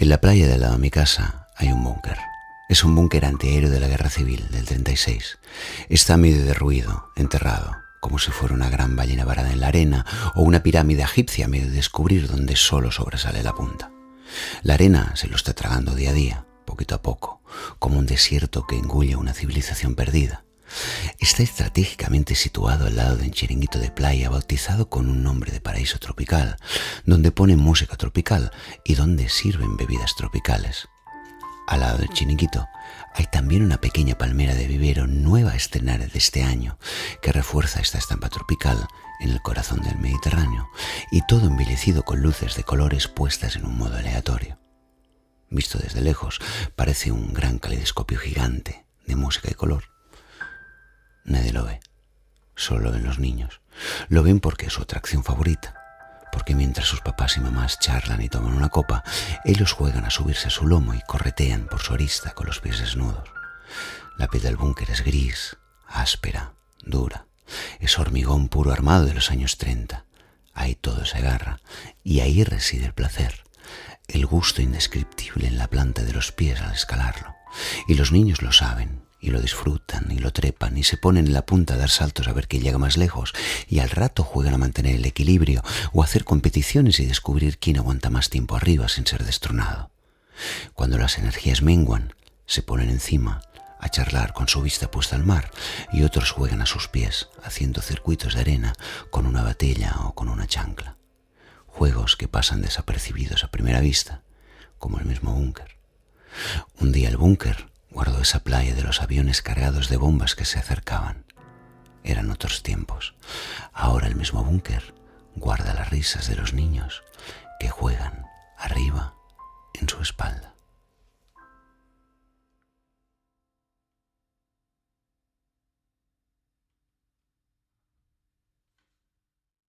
En la playa de lado de mi casa hay un búnker. Es un búnker antiaéreo de la Guerra Civil del 36. Está medio derruido, enterrado, como si fuera una gran ballena varada en la arena o una pirámide egipcia medio de descubrir donde solo sobresale la punta. La arena se lo está tragando día a día, poquito a poco, como un desierto que engulle una civilización perdida. Está estratégicamente situado al lado de un chiringuito de playa bautizado con un nombre de paraíso tropical, donde ponen música tropical y donde sirven bebidas tropicales. Al lado del chiringuito hay también una pequeña palmera de vivero nueva a estrenar de este año que refuerza esta estampa tropical en el corazón del Mediterráneo y todo envilecido con luces de colores puestas en un modo aleatorio. Visto desde lejos, parece un gran caleidoscopio gigante de música y color Nadie lo ve. Solo lo ven los niños. Lo ven porque es su atracción favorita. Porque mientras sus papás y mamás charlan y toman una copa, ellos juegan a subirse a su lomo y corretean por su arista con los pies desnudos. La piel del búnker es gris, áspera, dura. Es hormigón puro armado de los años 30. Ahí todo se agarra y ahí reside el placer, el gusto indescriptible en la planta de los pies al escalarlo. Y los niños lo saben y lo disfrutan y lo trepan y se ponen en la punta a dar saltos a ver quién llega más lejos y al rato juegan a mantener el equilibrio o hacer competiciones y descubrir quién aguanta más tiempo arriba sin ser destronado. Cuando las energías menguan, se ponen encima a charlar con su vista puesta al mar y otros juegan a sus pies haciendo circuitos de arena con una batella o con una chancla. Juegos que pasan desapercibidos a primera vista, como el mismo búnker. Un día el búnker Guardo esa playa de los aviones cargados de bombas que se acercaban. Eran otros tiempos. Ahora el mismo búnker guarda las risas de los niños que juegan arriba en su espalda.